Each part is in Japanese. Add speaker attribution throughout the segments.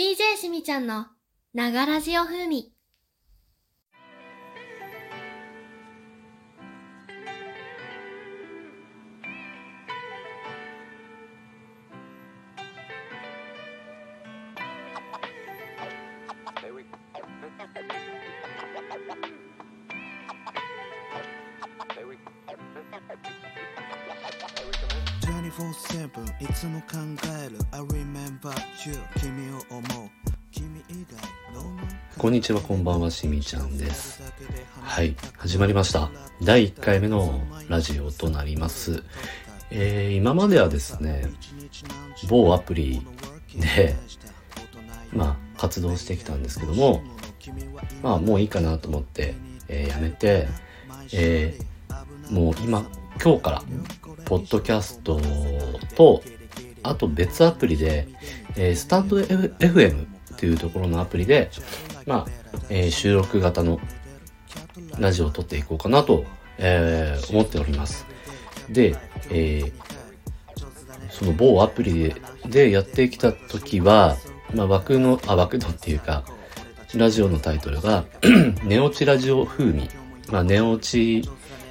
Speaker 1: DJ しみちゃんのながらじお風味。
Speaker 2: いつも考える。I remember you. 君を思う。君以外
Speaker 3: こんにちはこんばんはしみちゃんです。はい始まりました。第1回目のラジオとなります。えー、今まではですね某アプリでまあ活動してきたんですけどもまあもういいかなと思って、えー、やめて、えー、もう今今日からポッドキャストと、あと別アプリで、えー、スタンド FM っていうところのアプリで、まあ、えー、収録型のラジオを撮っていこうかなと、えー、思っております。で、えー、その某アプリででやってきた時は、まあ、枠の、あ、枠のっていうか、ラジオのタイトルが、寝落ちラジオ風味。まあ、寝落ち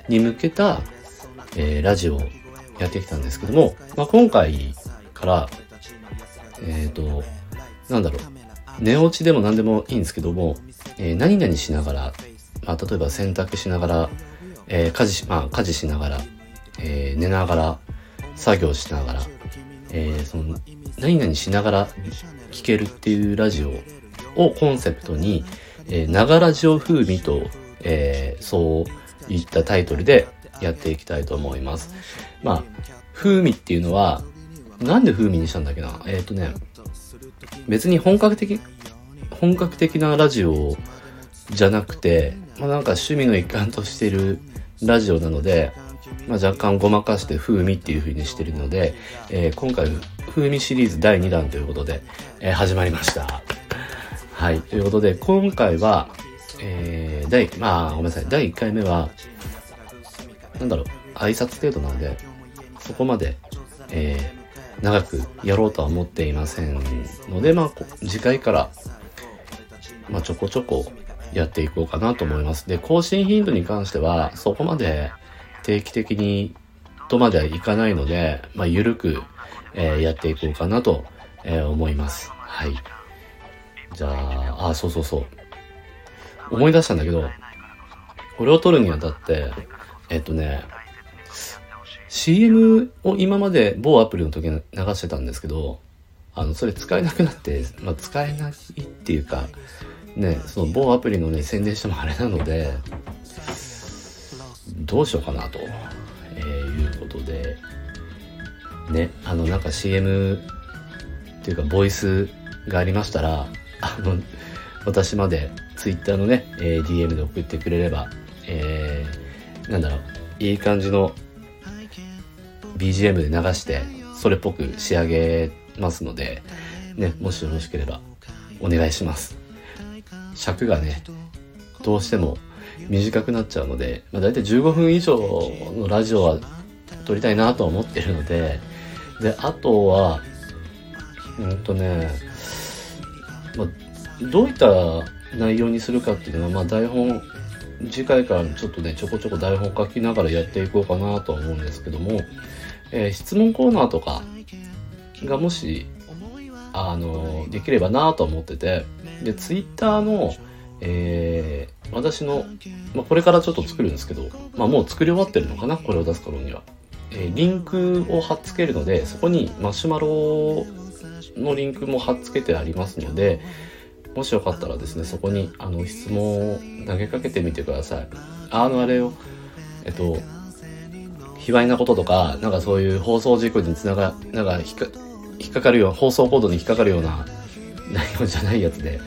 Speaker 3: に向けた、えー、ラジオやってきたんですけども、まあ、今回から、えっ、ー、と、なんだろう、寝落ちでも何でもいいんですけども、えー、何々しながら、まあ、例えば洗濯しながら、えー、家事し、まあ、家事しながら、えー、寝ながら、作業しながら、えー、その、何々しながら聞けるっていうラジオをコンセプトに、えー、ながらジオ風味と、えー、そういったタイトルでやっていきたいと思います。まあ、風味っていうのは、なんで風味にしたんだっけな？えっ、ー、とね、別に本格的、本格的なラジオじゃなくて、まあなんか趣味の一環としてるラジオなので、まあ、若干ごまかして風味っていう風にしてるので、えー、今回風味シリーズ第2弾ということで、えー、始まりました。はい。ということで、今回は、えー、第、まあ、ごめんなさい。第1回目は、なんだろう、挨拶程度なので、そこまで、えー、長くやろうとは思っていませんので、まあ、次回から、まあ、ちょこちょこやっていこうかなと思います。で、更新頻度に関しては、そこまで定期的にとまではいかないので、まあ、ゆるく、えー、やっていこうかなと、えー、思います。はい。じゃあ、あ、そうそうそう。思い出したんだけど、これを撮るにあたって、えっとね、CM を今まで某アプリの時に流してたんですけど、あの、それ使えなくなって、まあ、使えないっていうか、ね、その某アプリのね、宣伝してもあれなので、どうしようかなと、えー、いうことで、ね、あの、なんか CM っていうか、ボイスがありましたら、あの、私まで Twitter のね、えー、DM で送ってくれれば、えー、なんだろう、いい感じの BGM で流してそれっぽく仕上げますので、ね、もしよろしければお願いします。尺がね、どうしても短くなっちゃうので、まあ、大体15分以上のラジオは撮りたいなとは思ってるので、で、あとは、うんとね、まあ、どういった内容にするかっていうのは、まあ、台本、次回からちょっとね、ちょこちょこ台本書きながらやっていこうかなとは思うんですけども、えー、質問コーナーとかがもし、あの、できればなと思ってて、で、ツイッターの、えー、私の、まあ、これからちょっと作るんですけど、まあ、もう作り終わってるのかなこれを出す頃には。えー、リンクを貼っつけるので、そこにマシュマロのリンクも貼っつけてありますので、もしよかったらですね、そこにあの質問を投げかけてみてください。あの、あれを、えっと、卑猥なこととか、なんかそういう放送事故につなが、なんか引っか引っかかるような、放送コードに引っかかるような内容じゃないやつで、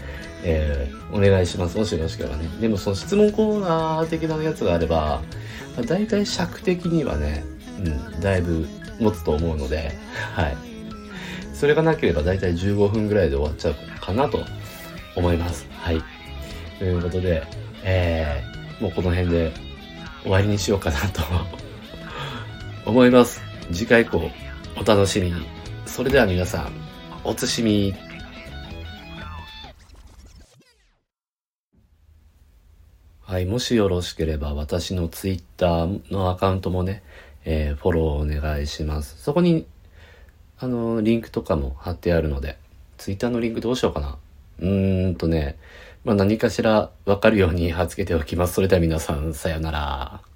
Speaker 3: えー、お願いします。もしよろしければね。でもその質問コーナー的なやつがあれば、まあ、大体尺的にはね、うん、だいぶ持つと思うので、はい。それがなければ大体15分ぐらいで終わっちゃうかなと思います。はい。ということで、えー、もうこの辺で終わりにしようかなと 思います。次回以降、お楽しみに。それでは皆さん、おつしみ。はい、もしよろしければ私のツイッターのアカウントもね、えー、フォローお願いします。そこに、あの、リンクとかも貼ってあるので、ツイッターのリンクどうしようかな。うーんとね、まあ、何かしらわかるように貼っつけておきます。それでは皆さん、さようなら。